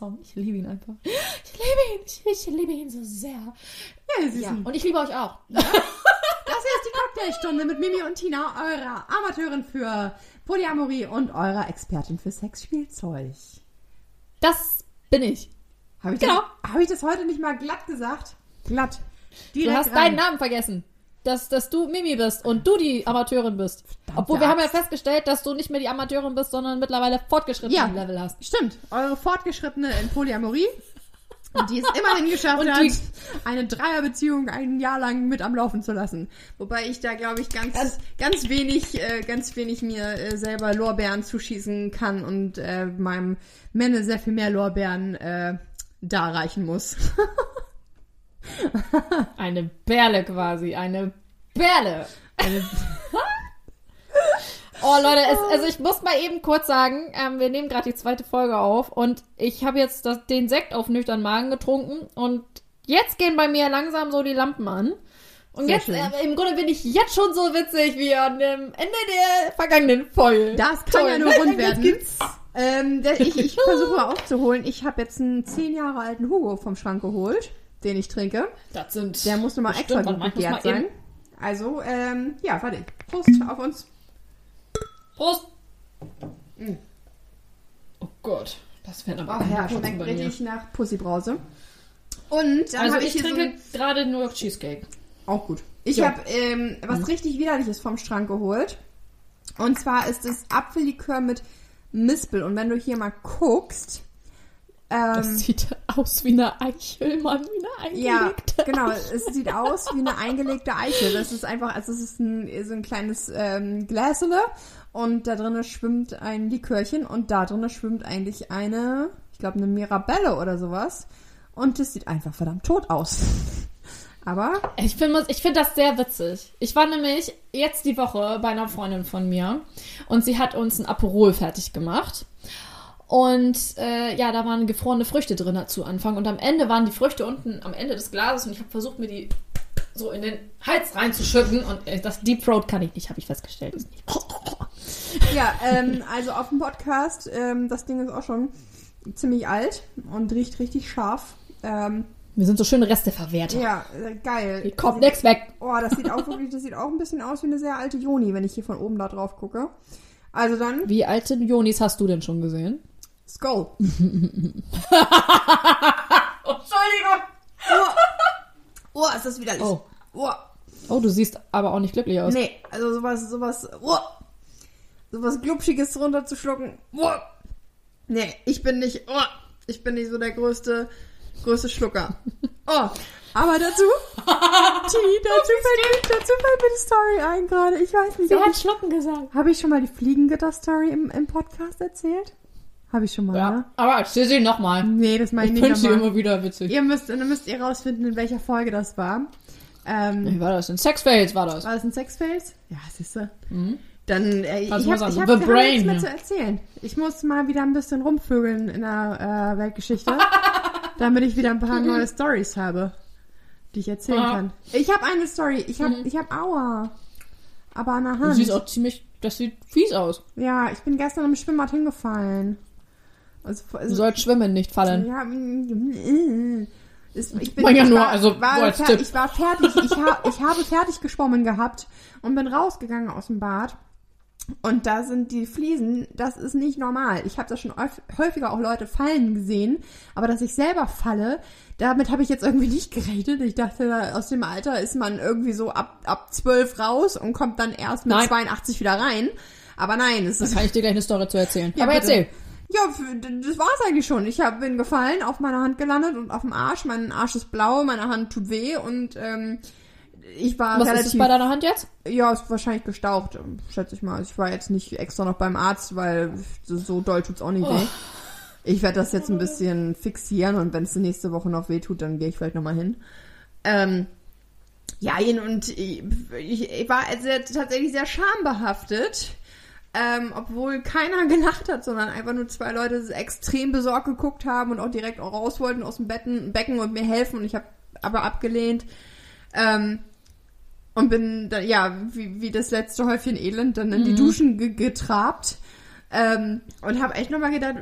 Song. Ich liebe ihn einfach. Ich liebe ihn. Ich, ich liebe ihn so sehr. Ja, Ja. Und ich liebe euch auch. Das hier ist die Cocktailstunde mit Mimi und Tina, eurer Amateurin für Polyamorie und eurer Expertin für Sexspielzeug. Das bin ich. Habe ich, Genau. das- hab ich das heute nicht mal glatt gesagt? Glatt. Du Direkt hast rein. deinen Namen vergessen. Dass, dass du Mimi bist und du die Amateurin bist. Obwohl wir haben ja Axt. festgestellt, dass du nicht mehr die Amateurin bist, sondern mittlerweile fortgeschrittenen Ja. Level hast. Stimmt, eure Fortgeschrittene in Polyamorie, die es immerhin geschafft Und hat, eine Dreierbeziehung ein Jahr lang mit am Laufen zu lassen. Wobei ich da, glaube ich, ganz, Das- ganz wenig, äh, ganz wenig mir äh, selber Lorbeeren zuschießen kann und äh, meinem Männer sehr viel mehr Lorbeeren äh, darreichen muss. Eine Perle quasi. Eine Perle. Eine, Oh Leute, es, also ich muss mal eben kurz sagen, ähm, wir nehmen gerade die zweite Folge auf und ich habe jetzt das, den Sekt auf nüchtern Magen getrunken und jetzt gehen bei mir langsam so die Lampen an. Und Sehr jetzt, äh, im Grunde bin ich jetzt schon so witzig wie an dem Ende der vergangenen Folge. das kann Toll, ja nur rund werden. Ähm, ich, ich versuche mal aufzuholen. Ich habe jetzt einen zehn Jahre alten Hugo vom Schrank geholt, den ich trinke. Das sind. Der muss nochmal extra gut gegärt sein. Also, ähm, ja, warte. Prost auf uns. Prost! Oh Gott, das fällt aber Ach ja, schmeckt richtig nach Pussybrause. Und dann Also habe ich, ich, trinke gerade nur Cheesecake. so auch gut. Ich Ja. habe ähm, was richtig widerliches vom Schrank geholt. Und zwar ist es Apfellikör mit Mispel. Und wenn du hier mal guckst, Das ähm, sieht aus wie eine Eichel, Mann, wie eine ja, eingelegte. genau, es sieht aus wie eine eingelegte Eichel. Das ist einfach, also es ist ein, so ein kleines ähm, Gläsele und da drinnen schwimmt ein Likörchen und da drinnen schwimmt eigentlich eine, ich glaube eine Mirabelle oder sowas. Und das sieht einfach verdammt tot aus. Aber Ich finde ich find das sehr witzig. Ich war nämlich jetzt die Woche bei einer Freundin von mir und sie hat uns ein Aperol fertig gemacht. Und äh, ja, da waren gefrorene Früchte drin zu Anfang. Und am Ende waren die Früchte unten am Ende des Glases und ich habe versucht, mir die so in den Hals reinzuschütten. Und äh, das Deep Throat kann ich nicht, habe ich festgestellt. Ja, ähm, also auf dem Podcast, ähm, das Ding ist auch schon ziemlich alt und riecht richtig scharf. Ähm, Mir sind so schöne Reste verwehrt. ja, äh, geil. Hier kommt nichts weg. Oh, das sieht auch wirklich, das sieht auch ein bisschen aus wie eine sehr alte Joni, wenn ich hier von oben da drauf gucke. Also dann, Wie alte Jonis hast du denn schon gesehen? Skull. Oh, Entschuldigung. Oh, ist das widerlich. Oh. Oh. Oh, du siehst aber auch nicht glücklich aus. Nee, also sowas, sowas, oh. sowas Glubschiges runterzuschlucken. Oh. Nee, ich bin nicht, oh. ich bin nicht so der größte, größte Schlucker. Oh. Aber dazu, die, dazu fällt, mir, dazu fällt mir die Story ein gerade. Ich weiß nicht, Sie ob hat ich, Schlucken gesagt. habe ich schon mal die Fliegengitter-Story im, im Podcast erzählt? Habe ich schon mal, Ja, ne? aber erzähl sie nochmal. Nee, das meine Ich ich finde nicht sie nochmal. immer wieder witzig. Ihr müsst, dann müsst ihr rausfinden, in welcher Folge das war. Ähm, Wie war das? In Sexfails war das. War das ein Sexface? Ja, siehst du. Dann, äh, ich habe ich hab, Brain nichts mehr zu erzählen. Ich muss mal wieder ein bisschen rumvögeln in der äh, Weltgeschichte, damit ich wieder ein paar neue Stories habe, die ich erzählen Ah. kann. Ich habe eine Story. Ich habe, ich habe Aua. Aber an der Du Hand. siehst auch ziemlich, das sieht fies aus. Ja, ich bin gestern im Schwimmbad hingefallen. Also, Du also sollst schwimmen, nicht fallen. ja, mm, ist, ich bin, War ja ich nur, war, also, war als fer- ich war fertig, ich, ha, ich habe fertig geschwommen gehabt und bin rausgegangen aus dem Bad. Und da sind die Fliesen, das ist nicht normal. Ich habe da schon häuf- häufiger auch Leute fallen gesehen, aber dass ich selber falle, damit habe ich jetzt irgendwie nicht gerechnet. Ich dachte, aus dem Alter ist man irgendwie so ab, ab 12 raus und kommt dann erst mit Nein. 82 wieder rein. Aber nein, es ist Kann ich dir gleich eine Story zu erzählen. Ja, aber bitte. erzähl. Ja, das war's eigentlich schon. Ich hab, bin gefallen, auf meiner Hand gelandet und auf dem Arsch. Mein Arsch ist blau, meine Hand tut weh und ähm, ich war Was ist relativ... es bei deiner Hand jetzt? ja, ist wahrscheinlich gestaucht, schätze ich mal. Also ich war jetzt nicht extra noch beim Arzt, weil so, doll tut's auch nicht Oh. weh. Ich werde das jetzt ein bisschen fixieren und wenn es nächste Woche noch weh tut, dann gehe ich vielleicht nochmal hin. Ähm, ja, und ich, ich war sehr, tatsächlich sehr schambehaftet. Ähm, obwohl keiner gelacht hat, sondern einfach nur zwei Leute extrem besorgt geguckt haben und auch direkt auch raus wollten aus dem Betten, Becken und mir helfen und ich habe aber abgelehnt. Ähm, und bin dann, ja, wie, wie das letzte Häufchen Elend dann in die Duschen ge getrabt. Ähm, und habe echt nochmal gedacht,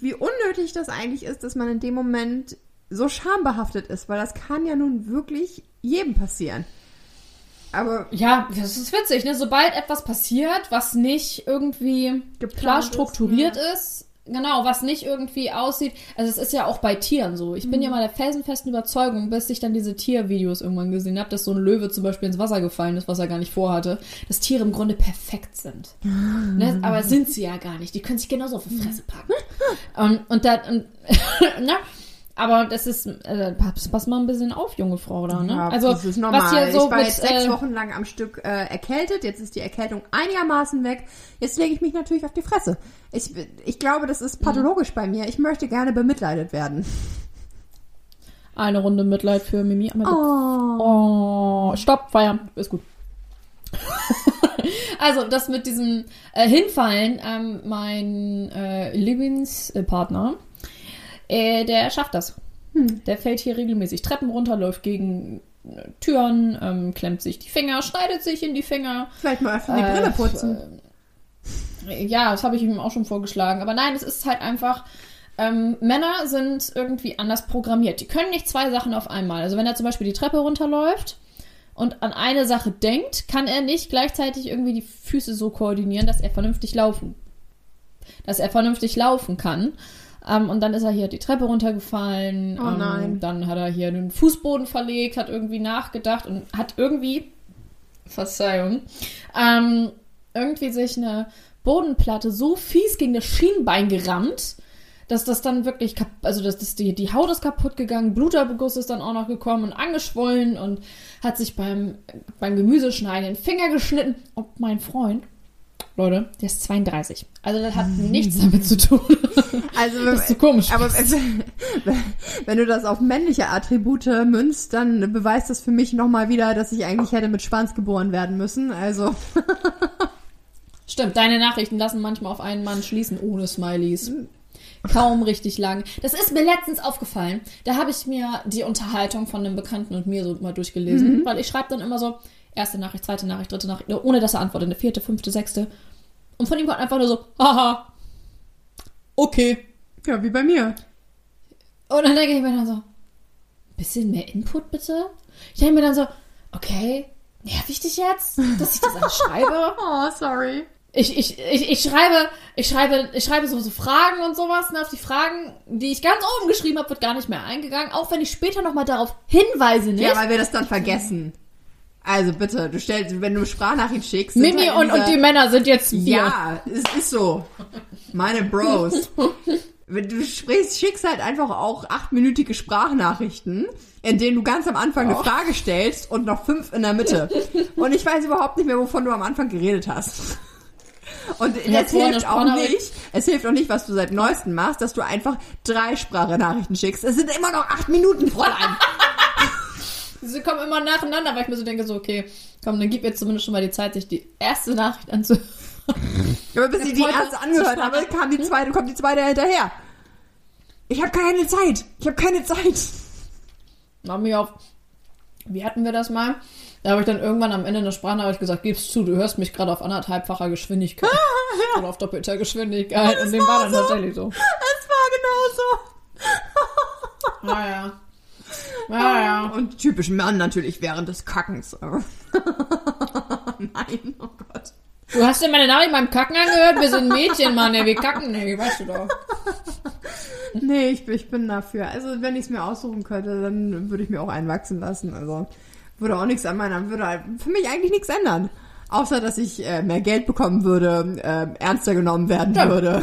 wie unnötig das eigentlich ist, dass man in dem Moment so schambehaftet ist, weil das kann ja nun wirklich jedem passieren. Aber Ja, das ist witzig, ne? Sobald etwas passiert, was nicht irgendwie klar ist, strukturiert ist, genau, was nicht irgendwie aussieht. Also es ist ja auch bei Tieren so. Ich Mhm. bin ja mal der felsenfesten Überzeugung, bis ich dann diese Tiervideos irgendwann gesehen habe, dass so ein Löwe zum Beispiel ins Wasser gefallen ist, was er gar nicht vorhatte, dass Tiere im Grunde perfekt sind. ne? Aber sind sie ja gar nicht. Die können sich genauso auf die Fresse packen. und, und da, und, ne? Aber das ist, äh, pass, pass mal ein bisschen auf, junge Frau da, ne? Ja, also, das ist normal. was hier so ich war mit, jetzt sechs äh, Wochen lang am Stück äh, erkältet. Jetzt ist die Erkältung einigermaßen weg. Jetzt lege ich mich natürlich auf die Fresse. Ich, ich glaube, das ist pathologisch bei mir. Ich möchte gerne bemitleidet werden. Eine Runde Mitleid für Mimi. Oh. Oh, stopp, feiern. Ist gut. also, das mit diesem äh, Hinfallen, ähm, mein äh, Lieblingspartner, äh, der schafft das. Hm. Der fällt hier regelmäßig Treppen runter, läuft gegen äh, Türen, ähm, klemmt sich die Finger, schneidet sich in die Finger. Vielleicht mal öfter die Äh, Brille putzen. Äh, ja, das habe ich ihm auch schon vorgeschlagen. Aber nein, es ist halt einfach. Ähm, Männer sind irgendwie anders programmiert. Die können nicht zwei Sachen auf einmal. Also wenn er zum Beispiel die Treppe runterläuft und an eine Sache denkt, kann er nicht gleichzeitig irgendwie die Füße so koordinieren, dass er vernünftig laufen, dass er vernünftig laufen kann. Ähm, und dann ist er hier die Treppe runtergefallen. Oh ähm, nein. Dann hat er hier den Fußboden verlegt, hat irgendwie nachgedacht und hat irgendwie, Verzeihung, ähm, irgendwie sich eine Bodenplatte so fies gegen das Schienbein gerammt, dass das dann wirklich, also dass das die, die Haut ist kaputt gegangen, Bluterbeguss ist dann auch noch gekommen und angeschwollen und hat sich beim, beim Gemüseschneiden den Finger geschnitten. Und mein Freund, Leute, der ist 32. Also das hat nichts damit zu tun. Also, Das ist so komisch. Aber wenn, du das auf männliche Attribute münzt, dann beweist das für mich nochmal wieder, dass ich eigentlich hätte mit Schwanz geboren werden müssen. Also, Stimmt, deine Nachrichten lassen manchmal auf einen Mann schließen ohne Smileys. Kaum richtig lang. Das ist mir letztens aufgefallen. Da habe ich mir die Unterhaltung von einem Bekannten und mir so mal durchgelesen, weil ich schreibe dann immer so erste Nachricht, zweite Nachricht, dritte Nachricht, ohne dass er antwortet, eine vierte, fünfte, sechste. Und von ihm kommt einfach nur so, haha, okay. ja, wie bei mir. Und dann denke ich mir dann so, bisschen mehr Input bitte? Ich denke mir dann so, okay, nerv ich dich jetzt, dass ich das alles schreibe? Oh, sorry. Ich, ich, ich, ich schreibe, ich schreibe, ich schreibe so, so Fragen und sowas. Und auf die Fragen, die ich ganz oben geschrieben habe, wird gar nicht mehr eingegangen. Auch wenn ich später nochmal darauf hinweise, nicht? Ja, weil wir das dann vergessen. Also bitte, du stellst, wenn du Sprachnachricht schickst. Mimi halt und, und die Männer sind jetzt wir. Ja, es ist so. Meine Bros. Wenn Du sprichst, schickst halt einfach auch achtminütige Sprachnachrichten, in denen du ganz am Anfang eine Frage stellst und noch fünf in der Mitte. Und ich weiß überhaupt nicht mehr, wovon du am Anfang geredet hast. Und Ja, es vorne hilft auch nicht, es hilft auch nicht, was du seit neuestem machst, dass du einfach drei Sprachnachrichten schickst. Es sind immer noch acht Minuten, Fräulein. Sie kommen immer nacheinander, weil ich mir so denke, so, okay, komm, dann gib mir zumindest schon mal die Zeit, sich die erste Nachricht anzuhören. Aber bis ich die erste angehört habe, kam die zweite, kommt die zweite hinterher. Ich habe keine Zeit. Ich habe keine Zeit. Mach mich auf. Wie hatten wir das mal? Da habe ich dann irgendwann am Ende einer Sprachnachricht gesagt, gib's zu, du hörst mich gerade auf anderthalbfacher Geschwindigkeit. Oder auf doppelter Geschwindigkeit. Und dem war dann tatsächlich so. Es war genauso. Naja. Naja. Und typisch Mann natürlich während des Kackens. Nein, oh Gott. Du hast dir meine Nachricht beim Kacken angehört? Wir sind Mädchen, Mann, ey, wir kacken nicht, weißt du doch. Nee, ich, ich bin dafür. Also wenn ich es mir aussuchen könnte, dann würde ich mir auch einwachsen lassen. Also würde auch nichts an meiner, würde halt für mich eigentlich nichts ändern. Außer, dass ich äh, mehr Geld bekommen würde, äh, ernster genommen werden Ja. würde.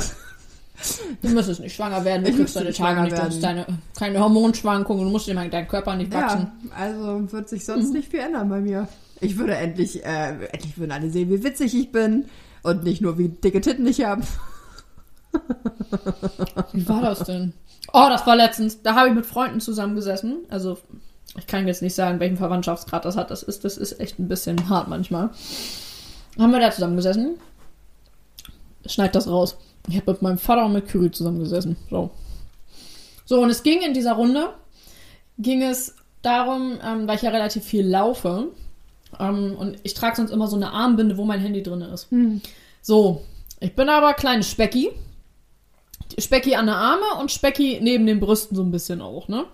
Du müsstest nicht schwanger werden, du Ich kriegst deine Tage nicht, du hast deine, keine Hormonschwankungen, du musst mal deinen Körper nicht wachsen. Ja, also wird sich sonst nicht viel ändern bei mir. Ich würde endlich, äh, endlich würden alle sehen, wie witzig ich bin und nicht nur wie dicke Titten ich habe. Wie war das denn? Oh, das war letztens. Da habe ich mit Freunden zusammengesessen. Also, ich kann jetzt nicht sagen, welchen Verwandtschaftsgrad das hat. Das ist, das ist echt ein bisschen hart manchmal. Haben wir da zusammengesessen? Schneid das raus. Ich habe mit meinem Vater und mit Kyrie zusammengesessen. So. So, und es ging in dieser Runde, ging es darum, ähm, weil ich ja relativ viel laufe. Ähm, und ich trage sonst immer so eine Armbinde, wo mein Handy drin ist. So, Ich bin aber kleine Specki. Specki an der Arme und Specki neben den Brüsten so ein bisschen auch, ne?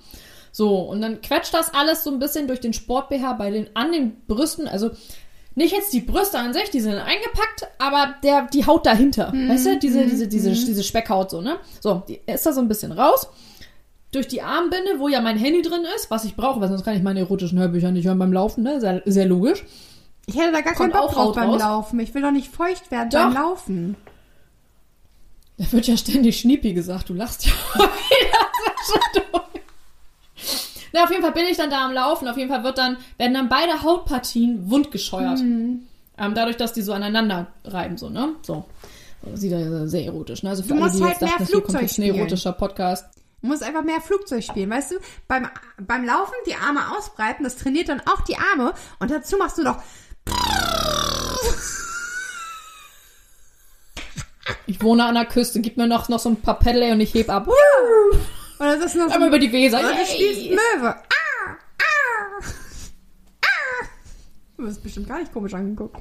So, und dann quetscht das alles so ein bisschen durch den Sport-BH bei den, an den Brüsten, also nicht jetzt die Brüste an sich, die sind eingepackt, aber der, die Haut dahinter. Weißt du, diese, diese, diese, diese Speckhaut so, ne? So, die ist da so ein bisschen raus. Durch die Armbinde, wo ja mein Handy drin ist, was ich brauche, weil sonst kann ich meine erotischen Hörbücher nicht hören beim Laufen, ne? Sehr, sehr logisch. Ich hätte da gar keinen Kommt Bock auch drauf beim raus. Laufen. Ich will doch nicht feucht werden Doch. beim Laufen. Da wird ja ständig Schniepi gesagt, du lachst ja wieder zwischendurch. Na, auf jeden Fall bin ich dann da am Laufen. Auf jeden Fall wird dann, werden dann beide Hautpartien wundgescheuert. Mhm. Ähm, dadurch, dass die so aneinander reiben, so, ne? So. Sieht ja sehr erotisch, ne? Also für Du alle, musst die halt jetzt mehr dachten, das hier kommt Flugzeug ein erotischer Podcast. Du musst einfach mehr Flugzeug spielen, weißt du? Beim, beim Laufen die Arme ausbreiten, das trainiert dann auch die Arme und dazu machst du noch Ich wohne an der Küste, gib mir noch, noch so ein paar Pedal und ich heb ab. Oder das ist noch so über die Weser. oder du spielst Möwe. Ah, ah, ah. Du wirst bestimmt gar nicht komisch angeguckt.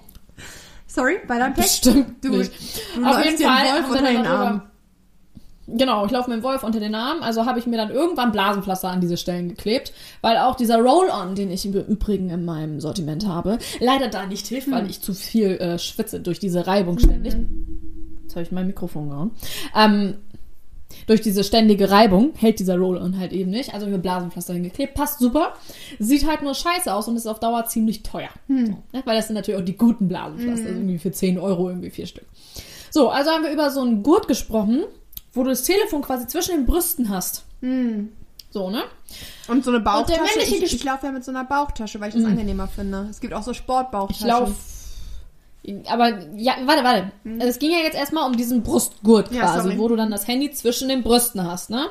Sorry, bei deinem Text. Bestimmt Du, nicht. du Auf jeden Fall Wolf unter den Arm. Genau, ich laufe mit dem Wolf unter den Arm, also habe ich mir dann irgendwann Blasenpflaster an diese Stellen geklebt, weil auch dieser Roll-On, den ich im Übrigen in meinem Sortiment habe, leider da nicht hilft, weil ich zu viel äh, schwitze durch diese Reibung ständig. Jetzt habe ich mein Mikrofon gehauen. Ähm, durch diese ständige Reibung hält dieser Roll-On halt eben nicht. Also mir Blasenpflaster hingeklebt. Passt super. Sieht halt nur scheiße aus und ist auf Dauer ziemlich teuer. So, ne? Weil das sind natürlich auch die guten Blasenpflaster. Irgendwie für 10 Euro irgendwie vier Stück. So, also haben wir über so einen Gurt gesprochen, wo du das Telefon quasi zwischen den Brüsten hast. So, ne? Und so eine Bauchtasche. männliche ich, ich laufe ja mit so einer Bauchtasche, weil ich das angenehmer finde. Es gibt auch so Ich Sportbauchtaschen. laufe. Aber, ja, warte, warte. Also Es ging ja jetzt erstmal um diesen Brustgurt Ja, quasi, sorry. wo du dann das Handy zwischen den Brüsten hast, ne?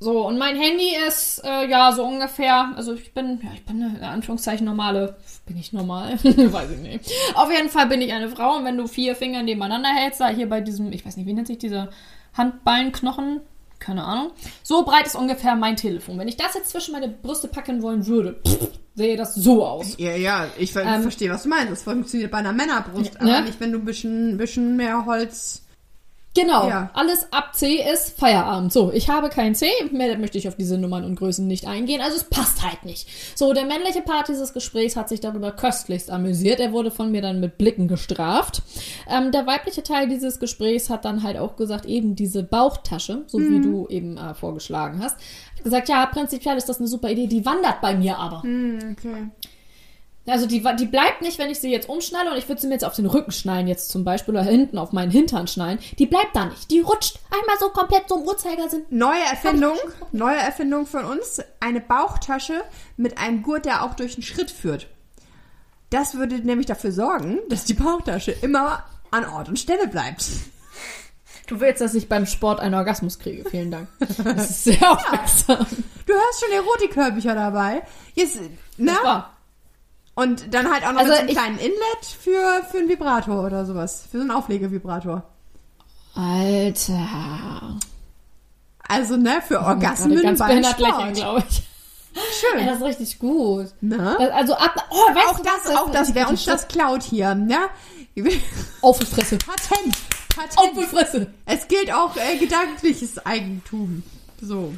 So, und mein Handy ist, äh, ja, so ungefähr, also ich bin, ja, ich bin eine, in Anführungszeichen normale, bin ich normal? Weiß ich nicht. Auf jeden Fall bin ich eine Frau und wenn du vier Finger nebeneinander hältst, da hier bei diesem, ich weiß nicht, wie nennt sich dieser Handballenknochen? Keine Ahnung. So breit ist ungefähr mein Telefon. Wenn ich das jetzt zwischen meine Brüste packen wollen würde, pff, sähe das so aus. Ja, ja, ich ver Ähm, verstehe, was du meinst. Das funktioniert bei einer Männerbrust, Ja, aber ne? nicht, wenn du ein bisschen, bisschen mehr Holz. Genau, Ja. alles ab C ist Feierabend. So, ich habe kein C, mehr möchte ich auf diese Nummern und Größen nicht eingehen, also es passt halt nicht. So, der männliche Part dieses Gesprächs hat sich darüber köstlichst amüsiert. Er wurde von mir dann mit Blicken gestraft. Ähm, der weibliche Teil dieses Gesprächs hat dann halt auch gesagt, eben diese Bauchtasche, so wie du eben äh, vorgeschlagen hast. Gesagt, ja, prinzipiell ist das eine super Idee, die wandert bei mir aber. Hm, okay. Also die, die bleibt nicht, wenn ich sie jetzt umschnalle und ich würde sie mir jetzt auf den Rücken schnallen jetzt zum Beispiel oder hinten auf meinen Hintern schnallen. Die bleibt da nicht. Die rutscht einmal so komplett so im Uhrzeigersinn. Neue Erfindung, neue Erfindung von uns. Eine Bauchtasche mit einem Gurt, der auch durch den Schritt führt. Das würde nämlich dafür sorgen, dass die Bauchtasche immer an Ort und Stelle bleibt. Du willst, dass ich beim Sport einen Orgasmus kriege. Vielen Dank. Das ist sehr aufmerksam. Du hast schon Erotikhörbücher dabei. Jetzt, ne? Das. Und dann halt auch noch Also so einem ich- kleinen Inlet für, für einen Vibrator oder sowas. Für so einen Auflegevibrator. Alter. Also, ne, für Orgasmen Gerade ganz beim behindert lächeln, Sport. glaube ich. Schön. Ja, das ist richtig gut. ne? Das, also ab. Oh, weißt auch du das, was? auch das, wer uns das klaut hier, ne? Auf die Fresse. Patent. Auf die Patent. Fresse. Es gilt auch äh, gedankliches Eigentum. So.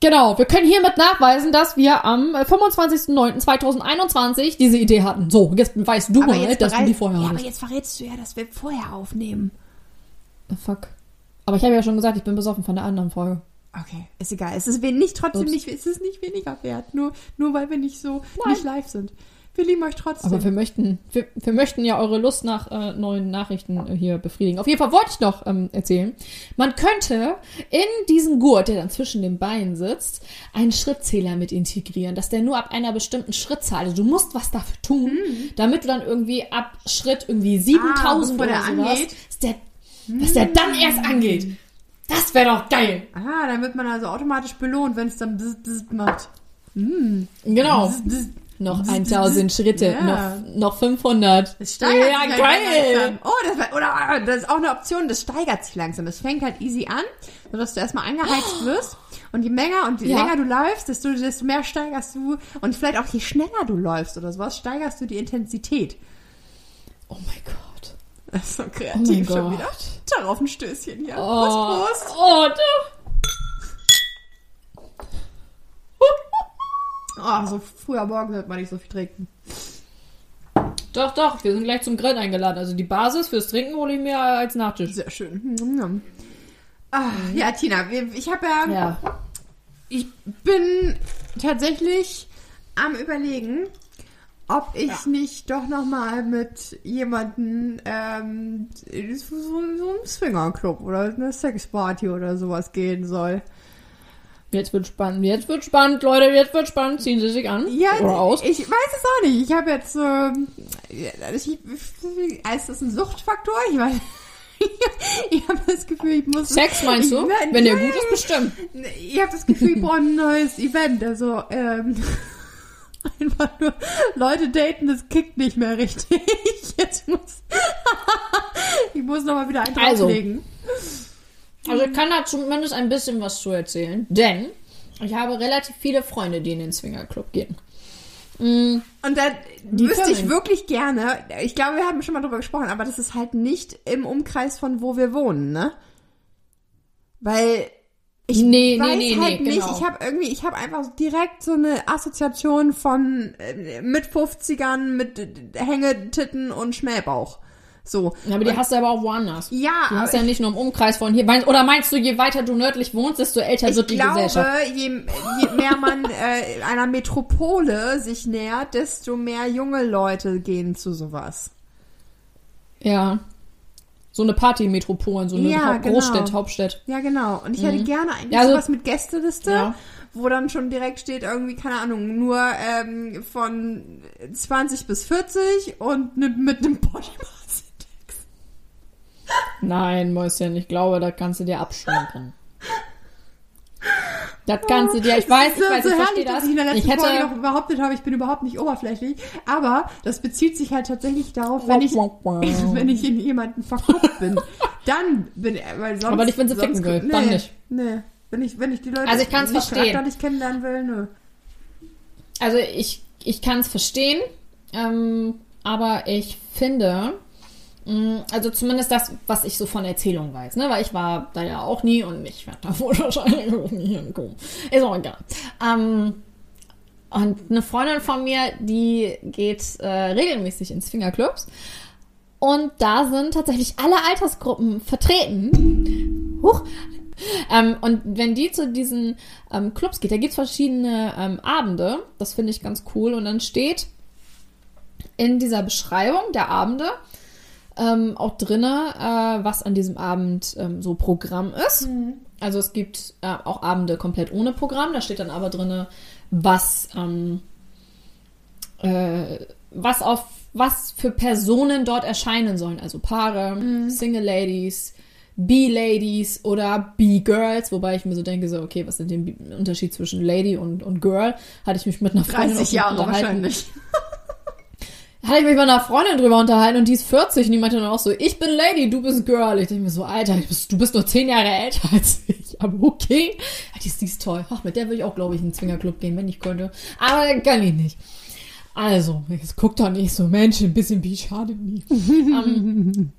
Genau, wir können hiermit nachweisen, dass wir am äh, 25.09.2021 diese Idee hatten. So, jetzt weißt du mal, dass du die vorher ja, aber jetzt verrätst du ja, dass wir vorher aufnehmen. Fuck. Aber ich habe ja schon gesagt, ich bin besoffen von der anderen Folge. Okay, ist egal. Es ist nicht trotzdem Ups. nicht, es ist nicht weniger wert, nur, nur weil wir nicht so Nein. nicht live sind. Wir lieben euch trotzdem. Aber wir möchten, wir, wir möchten ja eure Lust nach äh, neuen Nachrichten äh, hier befriedigen. Auf jeden Fall wollte ich noch ähm, erzählen, man könnte in diesen Gurt, der dann zwischen den Beinen sitzt, einen Schrittzähler mit integrieren, dass der nur ab einer bestimmten Schrittzahl, also du musst was dafür tun, damit du dann irgendwie ab Schritt irgendwie 7000 Ah, oder der sowas, angeht. dass der, dass der dann erst angeht. Das wäre doch geil. ah, dann wird man also automatisch belohnt, wenn es dann bzz, bzz macht. Genau. Bzz, bzz. Noch 1000 Schritte, Ja. noch, noch 500. Es steigert ja, sich halt geil. langsam. Oh, das, war- oder, das ist auch eine Option, das steigert sich langsam. Es fängt halt easy an, sodass du erstmal angeheizt wirst. Und je länger und je Ja. länger du läufst, desto, desto mehr steigerst du. Und vielleicht auch je schneller du läufst oder sowas, steigerst du die Intensität. Oh mein Gott. Das ist so Oh kreativ schon Gott. wieder. Darauf ein Stößchen hier. Oh, Prost, Prost. oh du. Oh, so früh am Morgen sollte man nicht so viel trinken. Doch, doch, wir sind gleich zum Grillen eingeladen. Also die Basis fürs Trinken hole ich mir als Nachtisch. Sehr schön. Mm. Ah, ja, Tina, ich habe ja, Ja. ich bin tatsächlich am überlegen, ob ich Ja. nicht doch noch mal mit jemandem ähm, in so, so einem Swingerclub oder eine Sexparty oder sowas gehen soll. Jetzt wird spannend, jetzt wird spannend, Leute, jetzt wird spannend. Ziehen Sie sich an Ja, oder aus. ich weiß es auch nicht. Ich habe jetzt, ich, ist das ein Suchtfaktor? Ich weiß. ich habe das Gefühl, ich muss. Sex meinst du? Nein, Wenn der gut ist, bestimmt. Ich habe das Gefühl, ich brauche ein neues Event. Also, ähm, einfach nur Leute daten, das kickt nicht mehr richtig. Jetzt muss. ich muss nochmal wieder einen Also. drauflegen. Also ich kann da zumindest ein bisschen was zu erzählen, denn ich habe relativ viele Freunde, die in den Swingerclub gehen. Mm, Und da Die wüsste ich wirklich gerne, ich glaube, wir haben schon mal drüber gesprochen, aber das ist halt nicht im Umkreis von wo wir wohnen, ne? Weil ich Nee, nee, weiß nee, halt nee, nicht, genau. ich habe irgendwie, ich habe einfach direkt so eine Assoziation von äh, mit 50ern, mit Hängetitten und Schmähbauch. So. Ja, aber die hast du aber auch woanders. Ja, Die hast ja nicht nur im Umkreis von hier. Oder meinst du, je weiter du nördlich wohnst, desto älter ich wird die glaube, Gesellschaft? je, je mehr man äh, einer Metropole sich nähert, desto mehr junge Leute gehen zu sowas. Ja. So eine Partymetropole, so eine Ja, Haupt- genau. Großstadt, Hauptstadt. Ja, genau. Und ich hätte gerne eigentlich Ja, also- sowas mit Gästeliste, Ja. wo dann schon direkt steht, irgendwie, keine Ahnung, nur ähm, von 20 bis 40 und mit, mit einem Bodymass. Nein, Mäuschen, ich glaube, das kannst du dir abschminken. Das kannst du dir, ich weiß, ich weiß, so ich verstehe das. dass ich in der letzten Ich Folge hätte, noch behauptet habe, ich bin überhaupt nicht oberflächlich. Aber das bezieht sich halt tatsächlich darauf, wenn ich, wenn ich in jemanden verguckt bin. Dann bin ich, weil sonst... Aber nicht, wenn sie ficken will, dann nicht. Nee, wenn ich, wenn ich die Leute Also ich kann's nicht verstehen. charakterlich kennenlernen will, nö. also ich, ich kann es verstehen, ähm, aber ich finde, also zumindest das, was ich so von Erzählung weiß, ne, weil ich war da ja auch nie und ich werde da wohl wahrscheinlich auch nie hinkommen. Ist auch egal. Ähm, und eine Freundin von mir, die geht äh, regelmäßig ins Fingerclubs. Und da sind tatsächlich alle Altersgruppen vertreten. Huch. Ähm, und wenn die zu diesen ähm, Clubs geht, da gibt's verschiedene ähm, Abende. Das finde ich ganz cool. Und dann steht in dieser Beschreibung der Abende ähm, auch drinne, äh, was an diesem Abend ähm, so Programm ist. Also es gibt äh, auch Abende komplett ohne Programm. Da steht dann aber drinne, was ähm, äh, was auf was für Personen dort erscheinen sollen. Also Paare, Single Ladies, B-Ladies oder B-Girls, wobei ich mir so denke, so, okay, was ist denn der Unterschied zwischen Lady und, und Girl? Hatte ich mich mit einer Freundin 30 Jahre unterhalten. wahrscheinlich. Hatte ich mich mit einer Freundin drüber unterhalten und die ist 40 und die meinte dann auch so, ich bin Lady, du bist Girl. Ich denke mir so, Alter, du bist, du bist nur 10 Jahre älter als ich. Aber okay. Die ist, die ist toll. Ach, mit der würde ich auch, glaube ich, in den Zwingerclub gehen, wenn ich könnte. Aber kann ich nicht. Also, jetzt guckt doch nicht so, Mensch, ein bisschen wie schadet nie. ähm,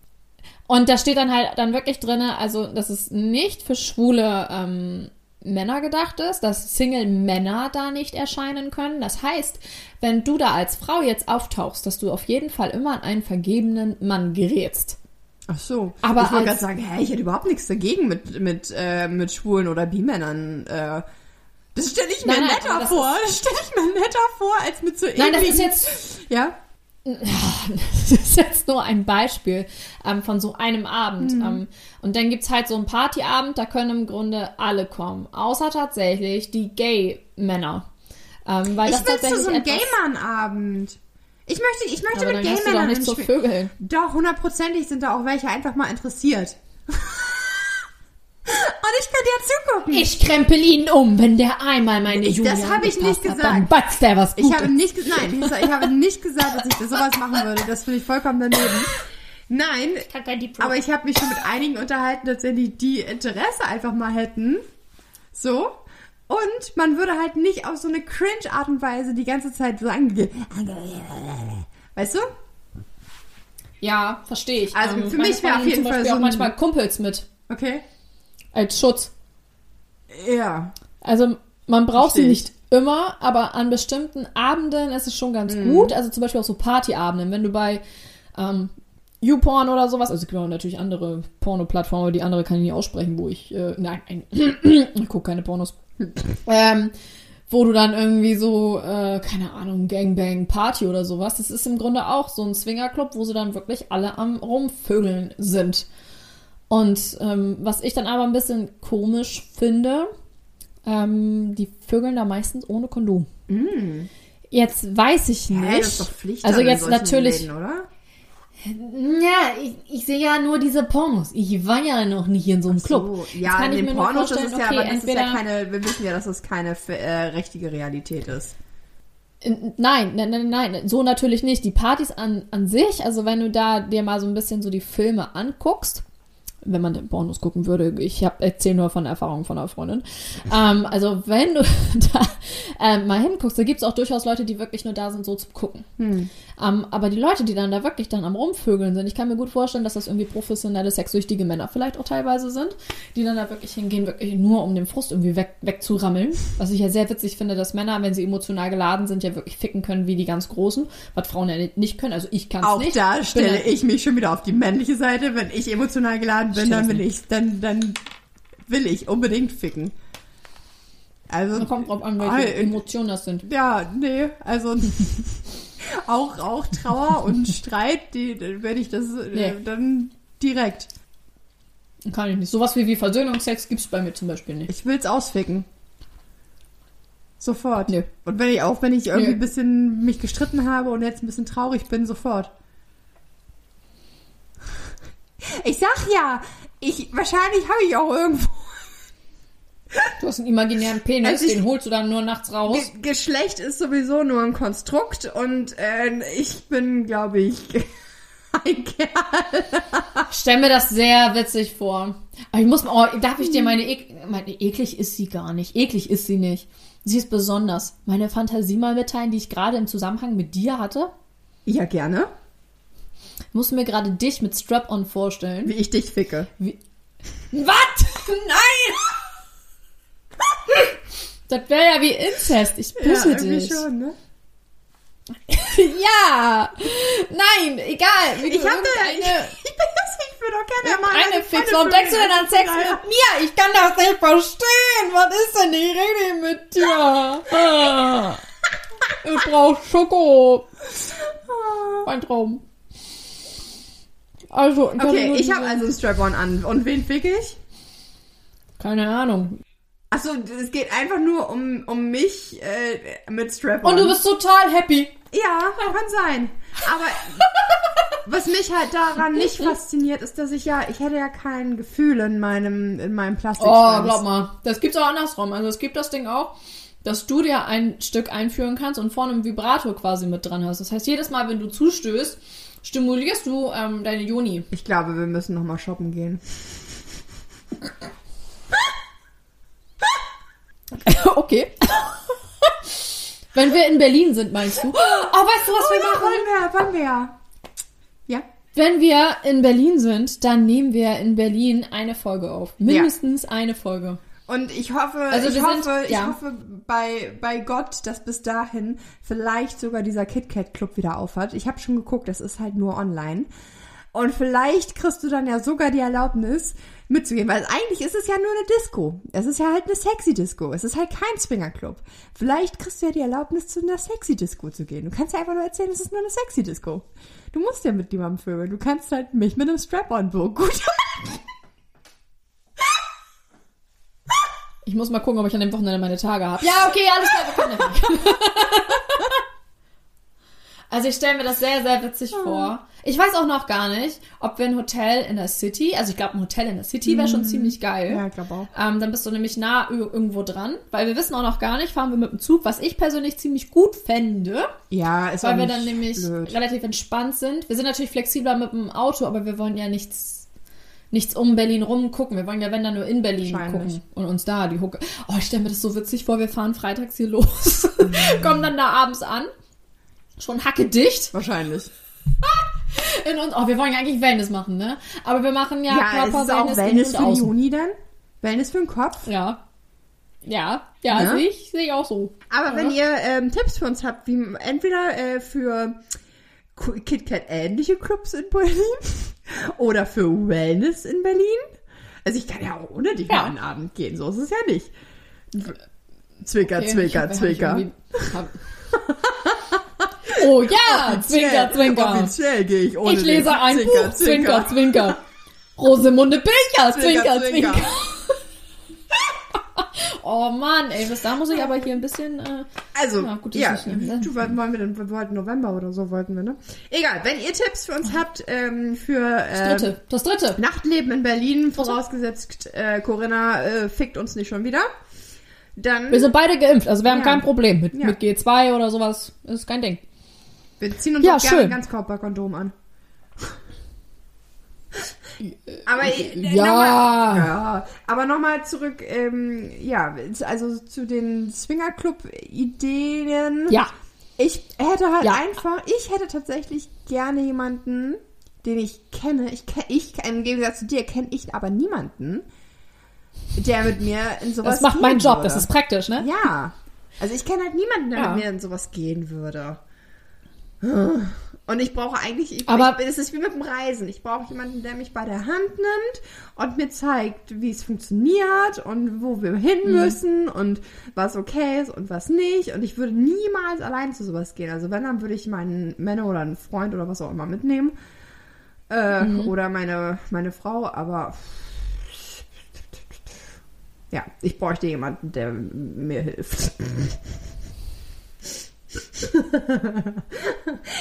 und da steht dann halt dann wirklich drinne, also, dass es nicht für schwule ähm, Männer gedacht ist, dass Single-Männer da nicht erscheinen können. Das heißt, wenn du da als Frau jetzt auftauchst, dass du auf jeden Fall immer an einen vergebenen Mann gerätst. Ach so. Aber ich wollte gerade sagen, hä, ich hätte überhaupt nichts dagegen mit, mit, äh, mit Schwulen oder Bi-Männern. Äh, das stelle ich mir Nein, nein, netter vor. Das stelle ich mir netter vor, als mit so Nein, das ist jetzt Ja? das ist jetzt nur ein Beispiel ähm, von so einem Abend. Mhm. Ähm, und dann gibt's halt so einen Partyabend, da können im Grunde alle kommen. Außer tatsächlich die Gay-Männer. Ähm, weil Ich das will zu so einem Gay-Mann-Abend. Ich möchte, ich möchte Aber mit Gay-Männern nicht Vögeln. Doch, hundertprozentig sind da auch welche einfach mal interessiert. Ich ja zugucken. Ich krempel ihn um, wenn der einmal meine Ich- Julia das habe ich nicht hat, gesagt. Dann batzt der was Ich Gutes. habe nicht, nein, Lisa, ich habe nicht gesagt, dass ich das sowas machen würde. Das finde ich vollkommen daneben. Nein, aber ich habe mich schon mit einigen unterhalten, tatsächlich, die Interesse einfach mal hätten. So. Und man würde halt nicht auf so eine Cringe-Art und Weise die ganze Zeit so ange... Weißt du? Ja, verstehe ich. Also Ähm, für mich wäre auf jeden Fall so auch manchmal Kumpels mit Okay. als Schutz. Ja. Also man braucht sie Versteh ich. nicht immer, aber an bestimmten Abenden ist es schon ganz Mhm. gut. Also zum Beispiel auch so Partyabenden, wenn du bei ähm, YouPorn oder sowas, also es gibt auch natürlich andere Porno-Plattformen, die andere kann ich nicht aussprechen, wo ich, äh, nein, ein, ich gucke keine Pornos. ähm, wo du dann irgendwie so, äh, keine Ahnung, Gangbang Party oder sowas. Das ist im Grunde auch so ein Swingerclub, wo sie dann wirklich alle am Rumvögeln sind. Und ähm, was ich dann aber ein bisschen komisch finde, ähm, die vögeln da meistens ohne Kondom. Jetzt weiß ich nicht. Mm. Hä, das ist doch Pflicht. also jetzt natürlich. Läden, oder? Ja, ich, ich sehe ja nur diese Pornos. Ich war ja noch nicht in so einem Club. So, Jetzt ja, in den Pornos das ist vorstellen, ja, okay, aber das ist ja entweder- keine, wir wissen ja, dass das keine äh, richtige Realität ist. Nein, nein, nein, nein, so natürlich nicht. Die Partys an, an sich, also wenn du da dir mal so ein bisschen so die Filme anguckst, wenn man den Pornos gucken würde, ich hab, erzähle nur von Erfahrungen von einer Freundin. Ähm, also wenn du da ähm, mal hinguckst, da gibt es auch durchaus Leute, die wirklich nur da sind, so zum Gucken. Hm. Ähm, aber die Leute, die dann da wirklich dann am Rumvögeln sind, ich kann mir gut vorstellen, dass das irgendwie professionelle, sexsüchtige Männer vielleicht auch teilweise sind, die dann da wirklich hingehen, wirklich nur um den Frust irgendwie weg, wegzurammeln. Was ich ja sehr witzig finde, dass Männer, wenn sie emotional geladen sind, ja wirklich ficken können wie die ganz Großen, was Frauen ja nicht können. Also ich kann es Auch nicht. da bin stelle ich mich schon wieder auf die männliche Seite. Wenn ich emotional geladen bin, dann will ich, dann, dann will ich unbedingt ficken. Also, Kommt drauf an, welche Ah, Emotionen das sind. ja, nee, also auch, auch Trauer und Streit, die, wenn ich das, äh, Nee. dann direkt. Kann ich nicht. Sowas wie, wie Versöhnungsex gibt's bei mir zum Beispiel nicht. Ich will's ausficken. Sofort. Nö. Und wenn ich auch, wenn ich irgendwie Nö. ein bisschen mich gestritten habe und jetzt ein bisschen traurig bin, sofort. Ich sag ja, ich wahrscheinlich habe ich auch irgendwo Du hast einen imaginären Penis, Also ich- den holst du dann nur nachts raus. Ge Geschlecht ist sowieso nur ein Konstrukt und äh, ich bin, glaube ich, ein Kerl. Ich stell mir das sehr witzig vor. Aber ich muss mal, oh, darf ich dir meine, ek meine, eklig ist sie gar nicht. Eklig ist sie nicht. Sie ist besonders. Meine Fantasie mal mitteilen, die ich gerade im Zusammenhang mit dir hatte. Ja, gerne. Ich muss mir gerade dich mit Strap-on vorstellen. Wie ich dich ficke. Wie Was? Nein! Das wäre ja wie Inzest. Ich küsse ja, dich. schon, ne? Ja! Nein, egal. Wie Ich hab da, ich, bin das, ich doch gerne mal Eine Fix. Warum denkst du denn an Sex mit mir? Ich kann das nicht verstehen. Was ist denn die Rede mit dir? Ah. Ich brauch Schoko. Mein Traum. Also, Okay, ich habe also einen Strap-on an. Und wen fick ich? Keine Ahnung. Achso, es geht einfach nur um, um mich äh, mit Strap-on. Und du bist total happy. Ja, kann sein. Aber was mich halt daran nicht fasziniert, ist, dass ich ja, ich hätte ja kein Gefühl in meinem, in meinem Oh, Plastikschwanz. glaub mal. Das gibt's auch andersrum. Also es gibt das Ding auch, dass du dir ein Stück einführen kannst und vorne einen Vibrator quasi mit dran hast. Das heißt, jedes Mal, wenn du zustößt, stimulierst du ähm, deine Juni. Ich glaube, wir müssen noch mal shoppen gehen. okay. wenn wir in Berlin sind, meinst du? Oh, weißt du, was wir machen? wollen wir, wollen wir ja. Ja? Wenn wir in Berlin sind, dann nehmen wir in Berlin eine Folge auf. Mindestens eine Folge. Und ich hoffe, Also ich wir sind- hoffe, ich ja. hoffe bei, bei Gott, dass bis dahin vielleicht sogar dieser KitKat Club wieder aufhat. Ich habe schon geguckt, das ist halt nur online. Und vielleicht kriegst du dann ja sogar die Erlaubnis mitzugehen, weil eigentlich ist es ja nur eine Disco. Es ist ja halt eine sexy Disco. Es ist halt kein Swingerclub. Vielleicht kriegst du ja die Erlaubnis, zu einer sexy Disco zu gehen. Du kannst ja einfach nur erzählen, es ist nur eine sexy Disco. Du musst ja mit jemandem vögeln. Du kannst halt mich mit einem Strap-on so gut. Ich muss mal gucken, ob ich an dem Wochenende meine Tage habe. Ja, okay, alles klar, wir können nicht. Also ich stelle mir das sehr, sehr witzig vor. Ich weiß auch noch gar nicht, ob wir ein Hotel in der City, also ich glaube, ein Hotel in der City wäre schon ziemlich geil. Ja, ich glaube auch. Ähm, dann bist du nämlich nah irgendwo dran, weil wir wissen auch noch gar nicht, fahren wir mit dem Zug, was ich persönlich ziemlich gut fände, Ja, ist weil auch wir dann nämlich blöd. relativ entspannt sind. Wir sind natürlich flexibler mit dem Auto, aber wir wollen ja nichts, nichts um Berlin rum gucken. Wir wollen ja, wenn dann nur in Berlin gucken und uns da die Hucke. Oh, ich stelle mir das so witzig vor, wir fahren freitags hier los, kommen dann da abends an, schon hacke dicht. Wahrscheinlich. in uns. Oh, wir wollen ja eigentlich Wellness machen, ne? Aber wir machen ja, Ja, ist es auch Wellness für die Juni dann? Wellness für den Kopf? Ja. Ja, ja, Ja? sehe ich, sehe ich auch so. Aber ja. wenn ihr ähm, Tipps für uns habt, wie entweder äh, für KitKat ähnliche Clubs in Berlin oder für Wellness in Berlin. Also ich kann ja auch ohne dich Ja. mal einen Abend gehen, so ist es ja nicht. Zwicker, Okay, Zwicker, hab- Zwicker. hab- Oh ja, Zwinker, Zwinker. Offiziell gehe ich ohne Ich lese ein Buch, Zwinker, Zwinker. Rosemunde Pilcher, Zwinker, Zwinker. Oh Mann, ey, bis da muss ich aber hier ein bisschen. Äh, Also, Ja, ja, gut, ne? du, wollen wir denn, wir wollten November oder so, wollten wir, ne? Egal, wenn ihr Tipps für uns habt, ähm, für, das äh, dritte, das dritte. Nachtleben in Berlin, vorausgesetzt, äh, Corinna äh, fickt uns nicht schon wieder. Dann, Wir sind beide geimpft, also wir haben Ja. kein Problem mit, Ja. mit G2 oder sowas. Ist kein Ding. wir ziehen uns Ja, auch gerne schön. ein Ganzkörperkondom an. Aber äh, Ja. nochmal, ja, aber nochmal zurück, ähm, ja, also zu den Swingerclub-Ideen. Ja. Ich hätte halt Ja. einfach, ich hätte tatsächlich gerne jemanden, den ich kenne. Ich, ich im Gegensatz zu dir kenne ich aber niemanden, der mit mir in sowas Das macht meinen Job, würde. das ist praktisch, ne? Ja. Also ich kenne halt niemanden, der Ja. mit mir in sowas gehen würde. Und ich brauche eigentlich, ich, Aber- es ist wie mit dem Reisen. Ich brauche jemanden, der mich bei der Hand nimmt und mir zeigt, wie es funktioniert und wo wir hin Mhm. müssen und was okay ist und was nicht. Und ich würde niemals allein zu sowas gehen. Also wenn, dann würde ich meinen Männer oder einen Freund oder was auch immer mitnehmen. Äh, Mhm. Oder meine, meine Frau, aber ja, ich bräuchte jemanden, der mir hilft.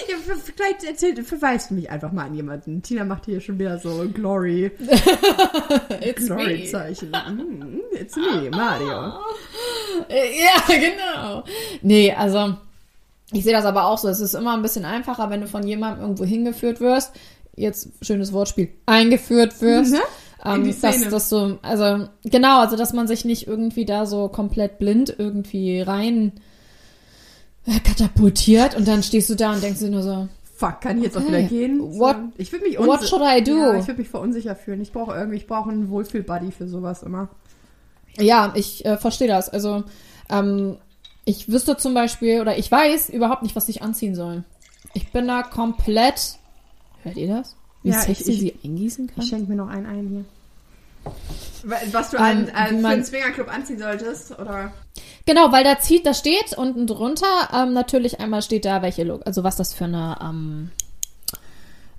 ja, vielleicht erzählt, verweist du mich einfach mal an jemanden. Tina macht hier schon wieder so Glory. Glory-Zeichen. Mm, It's me, Mario. Ja, genau. Nee, also ich sehe das aber auch so. Es ist immer ein bisschen einfacher, wenn du von jemandem irgendwo hingeführt wirst. Jetzt schönes Wortspiel. Eingeführt wirst. Mhm. Ähm, dass Szene. das so, also genau, also dass man sich nicht irgendwie da so komplett blind irgendwie rein katapultiert und dann stehst du da und denkst dir nur so, Fuck, kann ich jetzt auch Okay. wieder gehen? What- so, ich würde mich what should I do? Ja, ich würde mich verunsicher fühlen. Ich brauche irgendwie, ich brauche einen Wohlfühl-Buddy für sowas immer. Ja, ich äh, verstehe das. Also, ähm, ich wüsste zum Beispiel, oder ich weiß überhaupt nicht, was ich anziehen soll. Ich bin da komplett. Hört ihr das? Wie Ja, sexy ich- sie eingießen kann? Ich schenke mir noch einen ein hier. Was du Ähm, an, an, für man- einen Swingerclub anziehen solltest, oder? Genau, weil da zieht, da steht unten drunter, ähm, natürlich einmal steht da, welche also was das für eine, ähm,